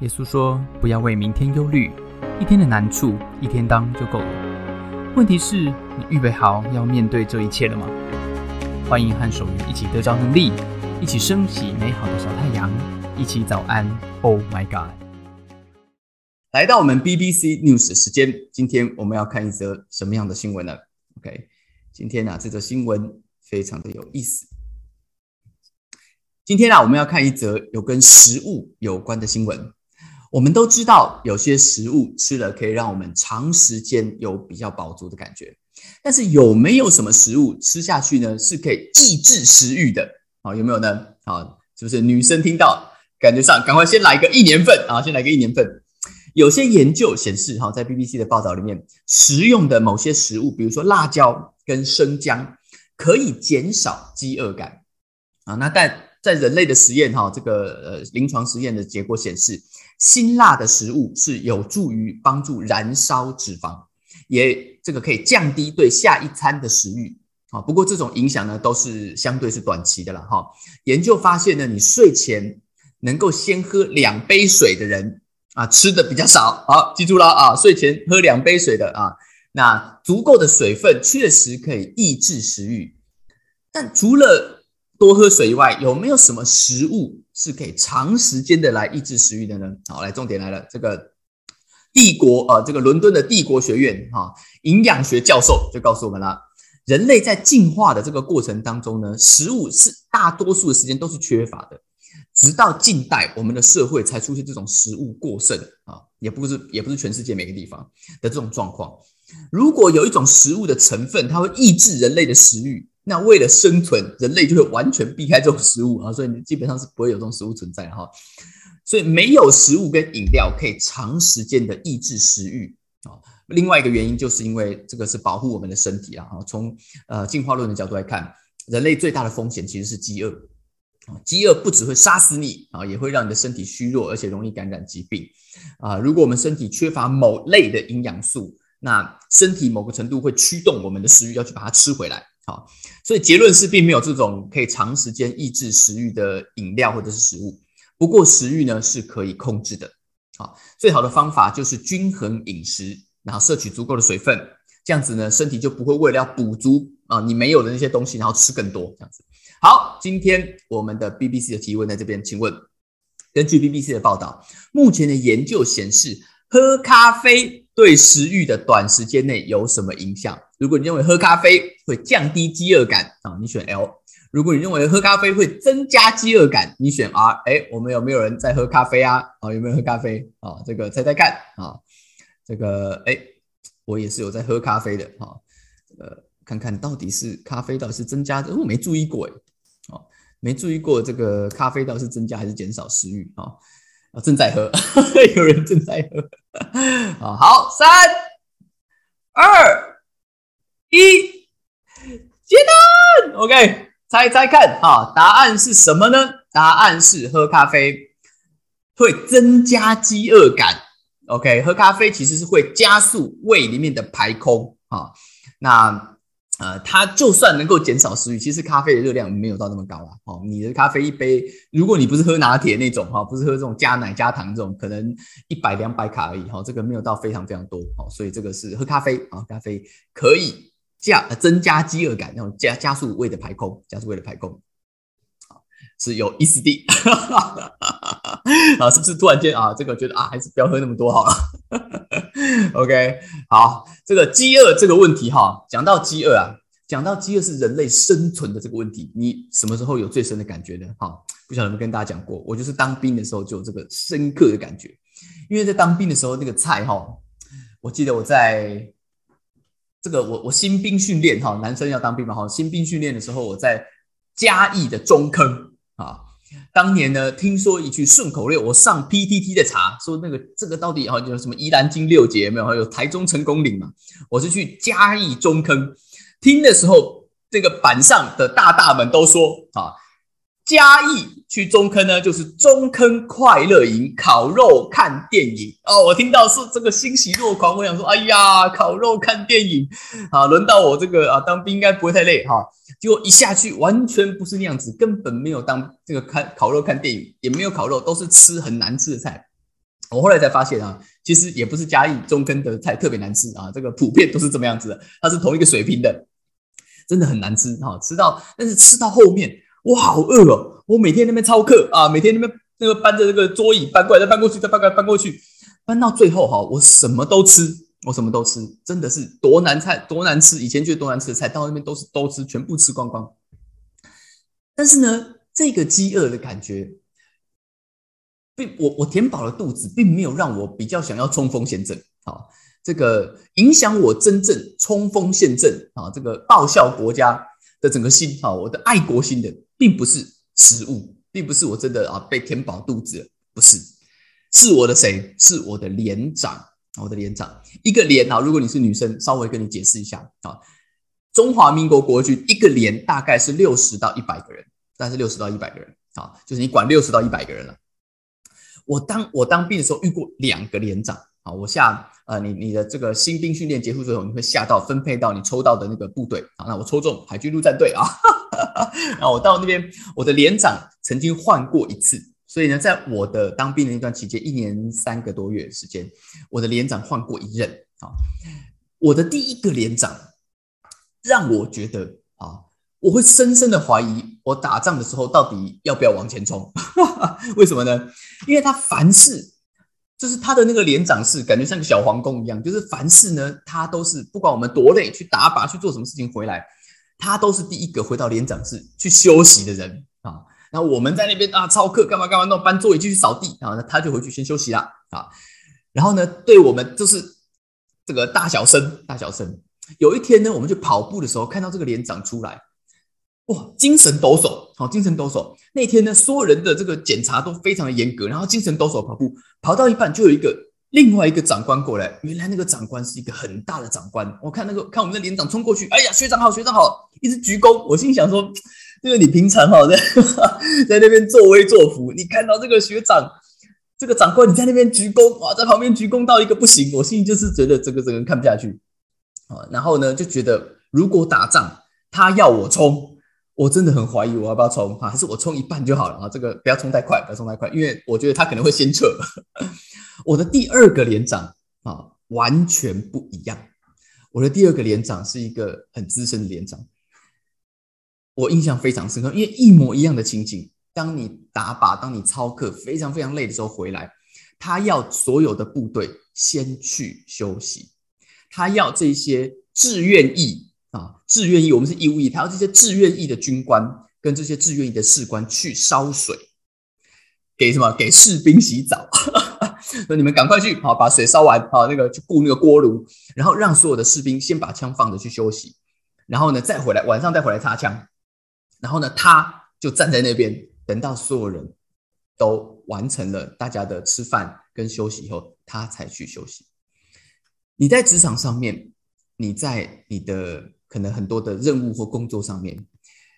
耶稣说：“不要为明天忧虑，一天的难处一天当就够了。问题是，你预备好要面对这一切了吗？”欢迎和守愚一起得着能力，一起升起美好的小太阳，一起早安。Oh my God！来到我们 BBC News 时间，今天我们要看一则什么样的新闻呢？OK，今天呢，这则新闻非常的有意思。今天啊，我们要看一则有跟食物有关的新闻。我们都知道，有些食物吃了可以让我们长时间有比较饱足的感觉，但是有没有什么食物吃下去呢？是可以抑制食欲的？好，有没有呢？好，是不是女生听到感觉上，赶快先来个一年份啊，先来个一年份。有些研究显示，哈，在 BBC 的报道里面，食用的某些食物，比如说辣椒跟生姜，可以减少饥饿感啊。那但在人类的实验，哈，这个呃临床实验的结果显示。辛辣的食物是有助于帮助燃烧脂肪，也这个可以降低对下一餐的食欲啊。不过这种影响呢，都是相对是短期的了哈。研究发现呢，你睡前能够先喝两杯水的人啊，吃的比较少。好，记住了啊，睡前喝两杯水的啊，那足够的水分确实可以抑制食欲。但除了多喝水以外，有没有什么食物是可以长时间的来抑制食欲的呢？好，来重点来了，这个帝国呃，这个伦敦的帝国学院哈营养学教授就告诉我们了，人类在进化的这个过程当中呢，食物是大多数的时间都是缺乏的，直到近代我们的社会才出现这种食物过剩啊，也不是也不是全世界每个地方的这种状况。如果有一种食物的成分，它会抑制人类的食欲。那为了生存，人类就会完全避开这种食物啊，所以你基本上是不会有这种食物存在哈。所以没有食物跟饮料可以长时间的抑制食欲啊。另外一个原因就是因为这个是保护我们的身体啊。从呃进化论的角度来看，人类最大的风险其实是饥饿啊。饥饿不只会杀死你啊，也会让你的身体虚弱，而且容易感染疾病啊。如果我们身体缺乏某类的营养素，那身体某个程度会驱动我们的食欲要去把它吃回来。好，所以结论是并没有这种可以长时间抑制食欲的饮料或者是食物。不过食欲呢是可以控制的。好，最好的方法就是均衡饮食，然后摄取足够的水分，这样子呢身体就不会为了要补足啊你没有的那些东西，然后吃更多这样子。好，今天我们的 BBC 的提问在这边，请问，根据 BBC 的报道，目前的研究显示，喝咖啡。对食欲的短时间内有什么影响？如果你认为喝咖啡会降低饥饿感啊，你选 L；如果你认为喝咖啡会增加饥饿感，你选 R。哎，我们有没有人在喝咖啡啊？啊，有没有喝咖啡啊？这个猜猜看啊，这个哎，我也是有在喝咖啡的哈。呃，看看到底是咖啡到底是增加的，我没注意过哎，哦，没注意过这个咖啡到底是增加还是减少食欲啊？啊，正在喝，有人正在喝。啊，好，三、二、一，接单。OK，猜猜看，哈，答案是什么呢？答案是喝咖啡会增加饥饿感。OK，喝咖啡其实是会加速胃里面的排空。啊，那。呃，它就算能够减少食欲，其实咖啡的热量没有到那么高啊。哦，你的咖啡一杯，如果你不是喝拿铁那种哈，不是喝这种加奶加糖这种，可能一百两百卡而已哈，这个没有到非常非常多哦。所以这个是喝咖啡啊，咖啡可以加增加饥饿感，然后加加速胃的排空，加速胃的排空，是有意思的。啊，是不是突然间啊，这个觉得啊，还是不要喝那么多好了。OK，好，这个饥饿这个问题哈，讲到饥饿啊，讲到饥饿是人类生存的这个问题，你什么时候有最深的感觉呢？哈，不晓得有没有跟大家讲过，我就是当兵的时候就有这个深刻的感觉，因为在当兵的时候那个菜哈，我记得我在这个我我新兵训练哈，男生要当兵嘛哈，新兵训练的时候我在嘉义的中坑啊。当年呢，听说一句顺口溜，我上 PTT 的查，说那个这个到底哈有什么宜兰金六节没有？还有台中成功岭嘛？我是去嘉义中坑听的时候，这个板上的大大们都说啊。嘉义去中坑呢，就是中坑快乐营烤肉看电影哦。我听到是这个欣喜若狂，我想说，哎呀，烤肉看电影啊，轮到我这个啊当兵应该不会太累哈。结果一下去完全不是那样子，根本没有当这个看烤肉看电影，也没有烤肉，都是吃很难吃的菜。我后来才发现啊，其实也不是嘉义中坑的菜特别难吃啊，这个普遍都是这么样子的，它是同一个水平的，真的很难吃哈。吃到，但是吃到后面，我好饿哦，我每天那边操课啊，每天那边那个搬着那个桌椅搬过来，再搬过去，再搬过来，搬过去，搬到最后哈，我什么都吃，我什么都吃，真的是多难菜多难吃，以前觉得多难吃的菜，到那边都是都吃，全部吃光光。但是呢，这个饥饿的感觉。并我我填饱了肚子，并没有让我比较想要冲锋陷阵。好，这个影响我真正冲锋陷阵啊，这个报效国家的整个心啊，我的爱国心的，并不是食物，并不是我真的啊被填饱肚子，不是，是我的谁？是我的连长，我的连长。一个连啊，如果你是女生，稍微跟你解释一下啊，中华民国国军一个连大概是六十到一百个人，大概是六十到一百个人啊，就是你管六十到一百个人了。我当我当兵的时候遇过两个连长啊，我下呃你你的这个新兵训练结束之后，你会下到分配到你抽到的那个部队啊，那我抽中海军陆战队啊，然后我到那边，我的连长曾经换过一次，所以呢，在我的当兵的那段期间，一年三个多月时间，我的连长换过一任啊，我的第一个连长让我觉得啊。我会深深的怀疑，我打仗的时候到底要不要往前冲？为什么呢？因为他凡事就是他的那个连长是，感觉像个小皇宫一样，就是凡事呢，他都是不管我们多累，去打靶去做什么事情回来，他都是第一个回到连长室去休息的人啊。然后我们在那边啊，操课干嘛干嘛，弄搬座椅继续扫地啊，那他就回去先休息了啊。然后呢，对我们就是这个大小声，大小声。有一天呢，我们去跑步的时候，看到这个连长出来。哇，精神抖擞，好，精神抖擞。那天呢，所有人的这个检查都非常的严格，然后精神抖擞跑步，跑到一半就有一个另外一个长官过来。原来那个长官是一个很大的长官。我看那个看我们的连长冲过去，哎呀，学长好，学长好，一直鞠躬。我心想说，这个你平常哈在 在那边作威作福，你看到这个学长这个长官你在那边鞠躬，哇，在旁边鞠躬到一个不行。我心里就是觉得这个这个人看不下去啊，然后呢就觉得如果打仗他要我冲。我真的很怀疑我要不要冲啊？还是我冲一半就好了啊？这个不要冲太快，不要冲太快，因为我觉得他可能会先撤。我的第二个连长啊，完全不一样。我的第二个连长是一个很资深的连长，我印象非常深刻，因为一模一样的情景。当你打靶，当你操课非常非常累的时候回来，他要所有的部队先去休息，他要这些志愿役。啊，志愿役，我们是义务役，他要这些志愿役的军官跟这些志愿役的士官去烧水，给什么？给士兵洗澡。那你们赶快去，好把水烧完，好那个去顾那个锅炉，然后让所有的士兵先把枪放着去休息，然后呢再回来，晚上再回来擦枪，然后呢他就站在那边，等到所有人都完成了大家的吃饭跟休息以后，他才去休息。你在职场上面，你在你的。可能很多的任务或工作上面，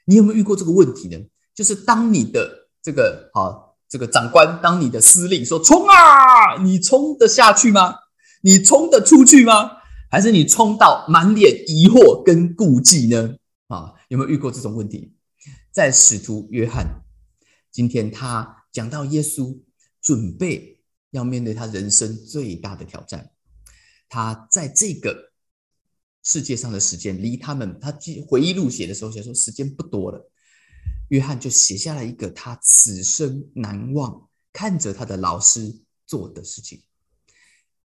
你有没有遇过这个问题呢？就是当你的这个好这个长官，当你的司令说冲啊，你冲得下去吗？你冲得出去吗？还是你冲到满脸疑惑跟顾忌呢？啊，有没有遇过这种问题？在使徒约翰今天他讲到耶稣准备要面对他人生最大的挑战，他在这个。世界上的时间离他们，他记回忆录写的时候写说时间不多了。约翰就写下了一个他此生难忘看着他的老师做的事情。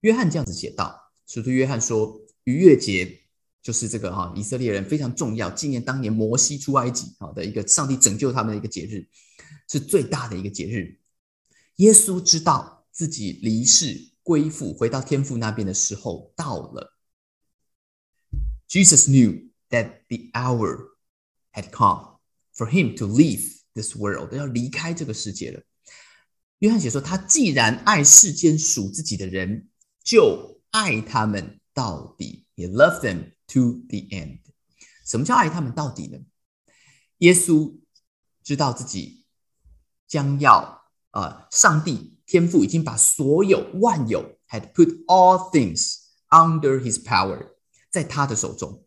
约翰这样子写道：，使徒约翰说，逾越节就是这个哈以色列人非常重要纪念当年摩西出埃及好的一个上帝拯救他们的一个节日，是最大的一个节日。耶稣知道自己离世归父回到天父那边的时候到了。Jesus knew that the hour had come for him to leave this world，要离开这个世界了。约翰写说，他既然爱世间属自己的人，就爱他们到底。He loved them to the end。什么叫爱他们到底呢？耶稣知道自己将要啊，上帝天父已经把所有万有 had put all things under his power。在他的手中，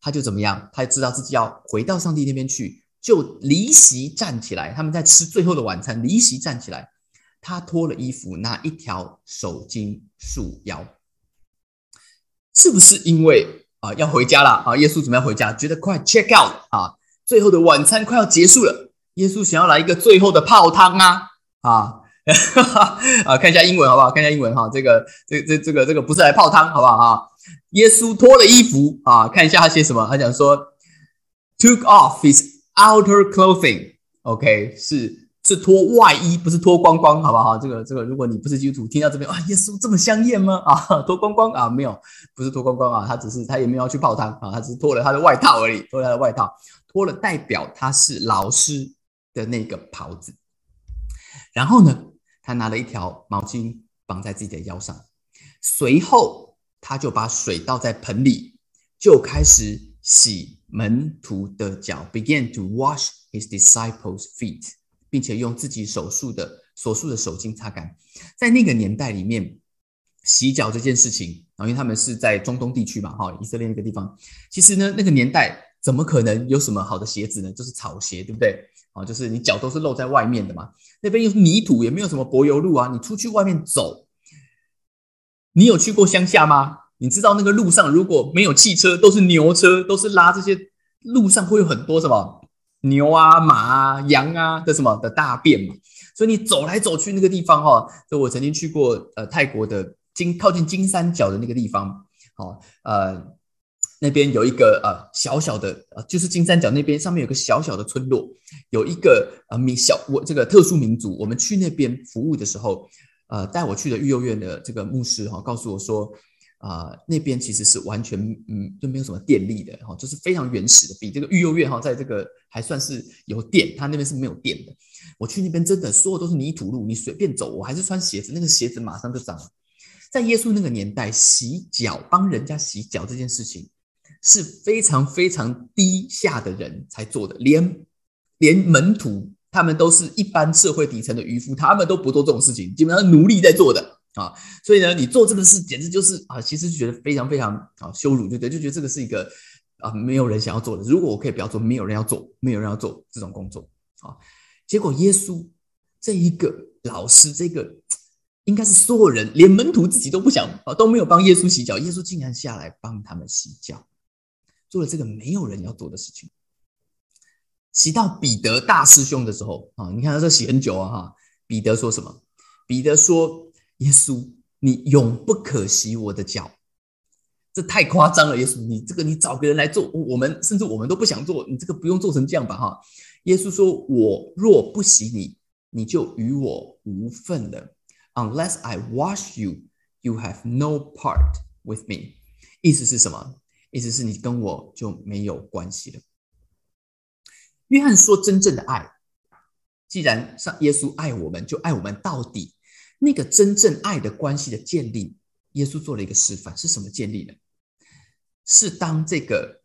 他就怎么样？他知道自己要回到上帝那边去，就离席站起来。他们在吃最后的晚餐，离席站起来。他脱了衣服，拿一条手巾束腰。是不是因为啊要回家了啊？耶稣准备要回家，觉得快 check out 啊，最后的晚餐快要结束了，耶稣想要来一个最后的泡汤啊啊 啊！看一下英文好不好？看一下英文哈，这个这这这个这个不是来泡汤好不好啊？耶稣脱了衣服啊，看一下他写什么？他讲说，took off his outer clothing，OK，是。是脱外衣，不是脱光光，好不好？这个这个，如果你不是基督徒，听到这边啊，耶稣这么香艳吗？啊，脱光光啊，没有，不是脱光光啊，他只是他也没有要去泡汤啊，他只是脱了他的外套而已，脱了他的外套，脱了代表他是老师的那个袍子。然后呢，他拿了一条毛巾绑在自己的腰上，随后他就把水倒在盆里，就开始洗门徒的脚，began to wash his disciples' feet。并且用自己手术的所束的手巾擦干，在那个年代里面，洗脚这件事情，然后因为他们是在中东地区嘛，哈，以色列那个地方，其实呢，那个年代怎么可能有什么好的鞋子呢？就是草鞋，对不对？啊，就是你脚都是露在外面的嘛，那边又是泥土，也没有什么柏油路啊，你出去外面走，你有去过乡下吗？你知道那个路上如果没有汽车，都是牛车，都是拉这些，路上会有很多什么？牛啊、马啊、羊啊的什么的大便嘛，所以你走来走去那个地方哈，就我曾经去过呃泰国的金靠近金三角的那个地方，好呃那边有一个呃小小的就是金三角那边上面有个小小的村落，有一个呃民小我这个特殊民族，我们去那边服务的时候，呃带我去的育幼院的这个牧师哈告诉我说。啊，那边其实是完全嗯，就没有什么电力的哈，就是非常原始的，比这个育幼院哈，在这个还算是有电，他那边是没有电的。我去那边真的所有都是泥土路，你随便走，我还是穿鞋子，那个鞋子马上就脏。在耶稣那个年代，洗脚帮人家洗脚这件事情是非常非常低下的人才做的，连连门徒他们都是一般社会底层的渔夫，他们都不做这种事情，基本上奴隶在做的。啊，所以呢，你做这个事简直就是啊，其实觉得非常非常啊羞辱，对不对？就觉得这个是一个啊没有人想要做的。如果我可以不要做，没有人要做，没有人要做这种工作啊。结果耶稣这一个老师，这个应该是所有人连门徒自己都不想啊都没有帮耶稣洗脚，耶稣竟然下来帮他们洗脚，做了这个没有人要做的事情。洗到彼得大师兄的时候啊，你看他这洗很久啊哈。彼得说什么？彼得说。耶稣，你永不可洗我的脚，这太夸张了。耶稣，你这个你找个人来做，我们甚至我们都不想做，你这个不用做成这样吧？哈，耶稣说：“我若不洗你，你就与我无份了。Unless I wash you, you have no part with me。”意思是什么？意思是你跟我就没有关系了。约翰说：“真正的爱，既然上耶稣爱我们，就爱我们到底。”那个真正爱的关系的建立，耶稣做了一个示范，是什么建立呢？是当这个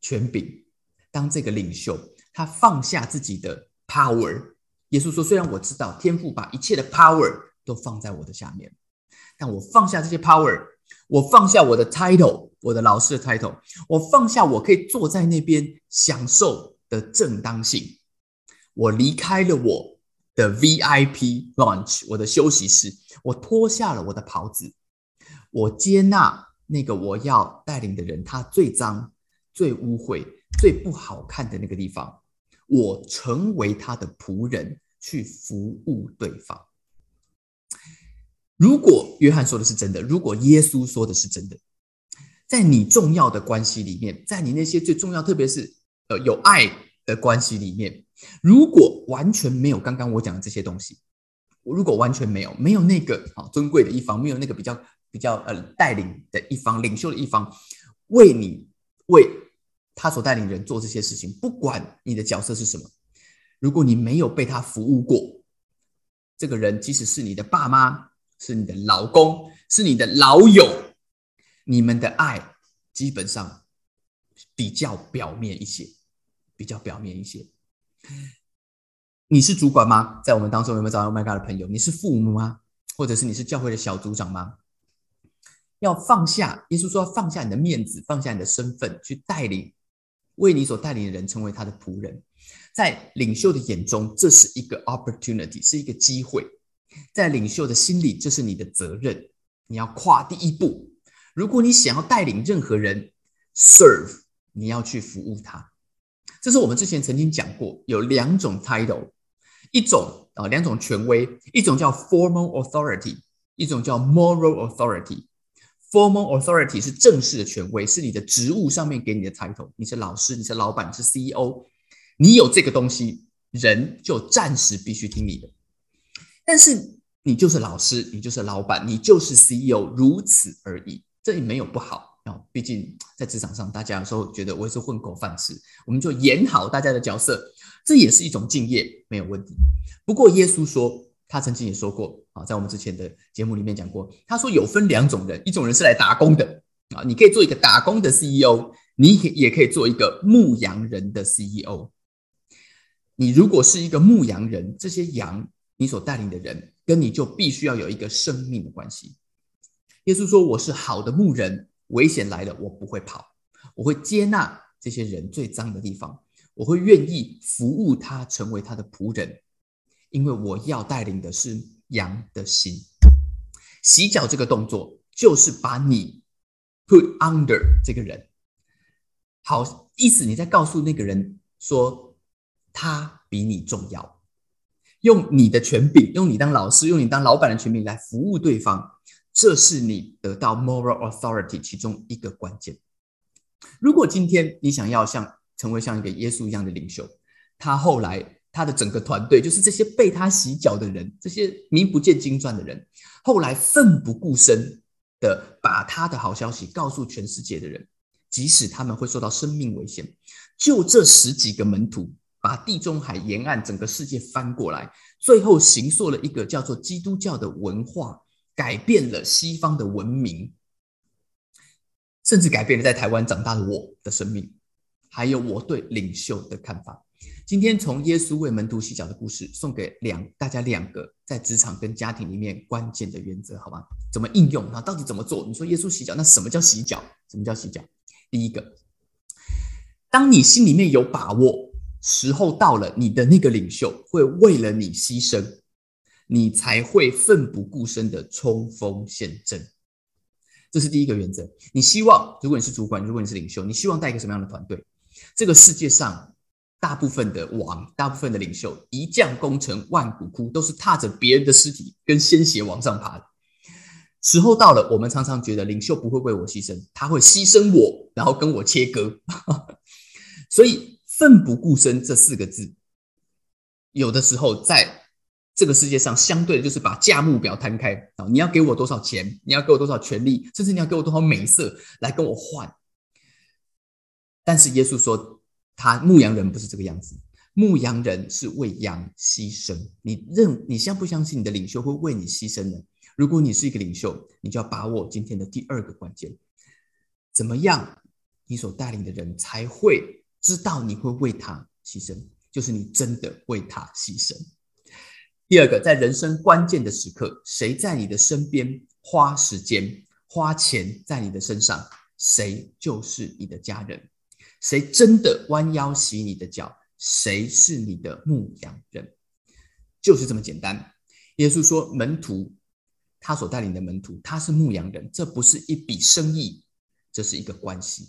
权柄，当这个领袖，他放下自己的 power。耶稣说：“虽然我知道天父把一切的 power 都放在我的下面，但我放下这些 power，我放下我的 title，我的老师的 title，我放下我可以坐在那边享受的正当性，我离开了我。”的 VIP lunch，我的休息室，我脱下了我的袍子，我接纳那个我要带领的人，他最脏、最污秽、最不好看的那个地方，我成为他的仆人，去服务对方。如果约翰说的是真的，如果耶稣说的是真的，在你重要的关系里面，在你那些最重要，特别是呃有爱的关系里面。如果完全没有刚刚我讲的这些东西，如果完全没有，没有那个啊尊贵的一方，没有那个比较比较呃带领的一方、领袖的一方，为你为他所带领人做这些事情，不管你的角色是什么，如果你没有被他服务过，这个人即使是你的爸妈，是你的老公，是你的老友，你们的爱基本上比较表面一些，比较表面一些。你是主管吗？在我们当中有没有找到 My God 的朋友？你是父母吗？或者是你是教会的小组长吗？要放下，耶稣说要放下你的面子，放下你的身份，去带领，为你所带领的人成为他的仆人。在领袖的眼中，这是一个 opportunity，是一个机会。在领袖的心里，这是你的责任，你要跨第一步。如果你想要带领任何人 serve，你要去服务他。这是我们之前曾经讲过，有两种 title，一种啊两种权威，一种叫 formal authority，一种叫 moral authority。formal authority 是正式的权威，是你的职务上面给你的 title，你是老师，你是老板，你是 CEO，你有这个东西，人就暂时必须听你的。但是你就是老师，你就是老板，你就是 CEO，如此而已，这也没有不好。啊，毕竟在职场上，大家有时候觉得我也是混口饭吃，我们就演好大家的角色，这也是一种敬业，没有问题。不过耶稣说，他曾经也说过啊，在我们之前的节目里面讲过，他说有分两种人，一种人是来打工的啊，你可以做一个打工的 CEO，你也可以做一个牧羊人的 CEO。你如果是一个牧羊人，这些羊你所带领的人，跟你就必须要有一个生命的关系。耶稣说，我是好的牧人。危险来了，我不会跑，我会接纳这些人最脏的地方，我会愿意服务他，成为他的仆人，因为我要带领的是羊的心。洗脚这个动作就是把你 put under 这个人，好意思，你在告诉那个人说他比你重要，用你的权柄，用你当老师，用你当老板的权柄来服务对方。这是你得到 moral authority 其中一个关键。如果今天你想要像成为像一个耶稣一样的领袖，他后来他的整个团队就是这些被他洗脚的人，这些名不见经传的人，后来奋不顾身的把他的好消息告诉全世界的人，即使他们会受到生命危险，就这十几个门徒把地中海沿岸整个世界翻过来，最后形塑了一个叫做基督教的文化。改变了西方的文明，甚至改变了在台湾长大的我的生命，还有我对领袖的看法。今天从耶稣为门徒洗脚的故事，送给两大家两个在职场跟家庭里面关键的原则，好吗？怎么应用？那到底怎么做？你说耶稣洗脚，那什么叫洗脚？什么叫洗脚？第一个，当你心里面有把握，时候到了，你的那个领袖会为了你牺牲。你才会奋不顾身的冲锋陷阵，这是第一个原则。你希望，如果你是主管，如果你是领袖，你希望带一个什么样的团队？这个世界上大部分的王，大部分的领袖，一将功成万骨枯，都是踏着别人的尸体跟鲜血往上爬的。时候到了，我们常常觉得领袖不会为我牺牲，他会牺牲我，然后跟我切割。所以，奋不顾身这四个字，有的时候在。这个世界上相对的就是把价目表摊开啊！你要给我多少钱？你要给我多少权利？甚至你要给我多少美色来跟我换？但是耶稣说，他牧羊人不是这个样子，牧羊人是为羊牺牲。你认你相不相信你的领袖会为你牺牲呢？如果你是一个领袖，你就要把握今天的第二个关键：怎么样，你所带领的人才会知道你会为他牺牲？就是你真的为他牺牲。第二个，在人生关键的时刻，谁在你的身边花时间、花钱在你的身上，谁就是你的家人。谁真的弯腰洗你的脚，谁是你的牧羊人，就是这么简单。耶稣说，门徒他所带领的门徒，他是牧羊人，这不是一笔生意，这是一个关系。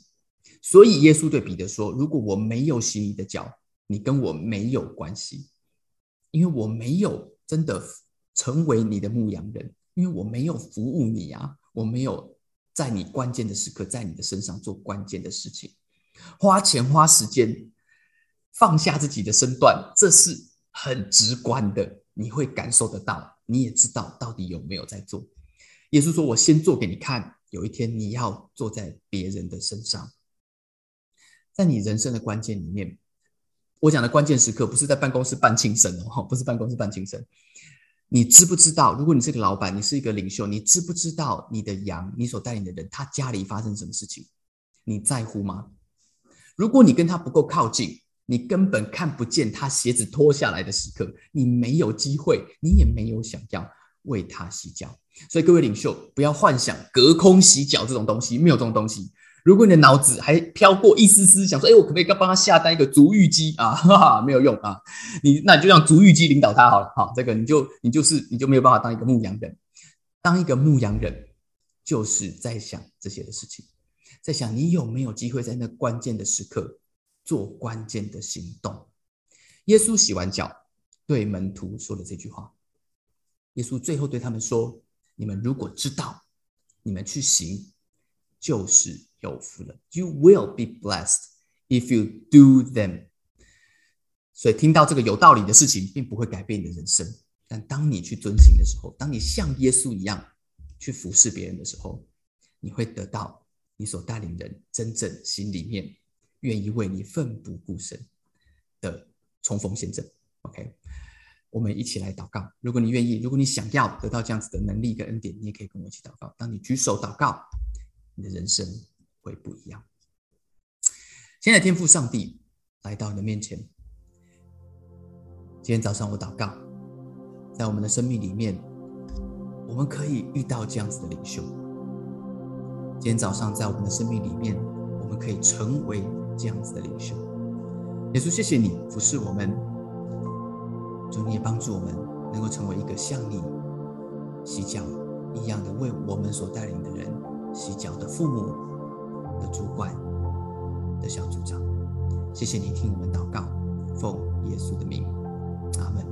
所以耶稣对彼得说：“如果我没有洗你的脚，你跟我没有关系。”因为我没有真的成为你的牧羊人，因为我没有服务你啊，我没有在你关键的时刻在你的身上做关键的事情，花钱花时间，放下自己的身段，这是很直观的，你会感受得到，你也知道到底有没有在做。耶稣说：“我先做给你看，有一天你要坐在别人的身上，在你人生的关键里面。”我讲的关键时刻不是在办公室办庆生哦，不是办公室办庆生。你知不知道？如果你是个老板，你是一个领袖，你知不知道你的羊，你所带领的人，他家里发生什么事情？你在乎吗？如果你跟他不够靠近，你根本看不见他鞋子脱下来的时刻，你没有机会，你也没有想要为他洗脚。所以各位领袖，不要幻想隔空洗脚这种东西，没有这种东西。如果你的脑子还飘过一丝丝想说，哎，我可不可以帮他下单一个足浴机 啊？哈哈，没有用啊！你那你就让足浴机领导他好了。好，这个你就你就是你就没有办法当一个牧羊人。当一个牧羊人，就是在想这些的事情，在想你有没有机会在那关键的时刻做关键的行动。耶稣洗完脚，对门徒说了这句话。耶稣最后对他们说：“你们如果知道，你们去行，就是有福了。You will be blessed if you do them。”所以听到这个有道理的事情，并不会改变你的人生。但当你去遵行的时候，当你像耶稣一样去服侍别人的时候，你会得到你所带领人真正心里面愿意为你奋不顾身的冲锋陷阵。OK。我们一起来祷告。如果你愿意，如果你想要得到这样子的能力跟恩典，你也可以跟我一起祷告。当你举手祷告，你的人生会不一样。现在天父上帝来到你的面前。今天早上我祷告，在我们的生命里面，我们可以遇到这样子的领袖。今天早上在我们的生命里面，我们可以成为这样子的领袖。耶稣，谢谢你服侍我们。主，你也帮助我们能够成为一个像你洗脚一样的，为我们所带领的人洗脚的父母、的主管、的小组长。谢谢你听我们祷告，奉耶稣的名，阿门。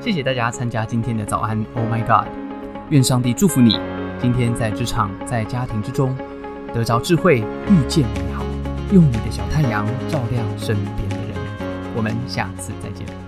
谢谢大家参加今天的早安，Oh my God！愿上帝祝福你，今天在职场、在家庭之中得着智慧，遇见美好，用你的小太阳照亮身边的人。我们下次再见。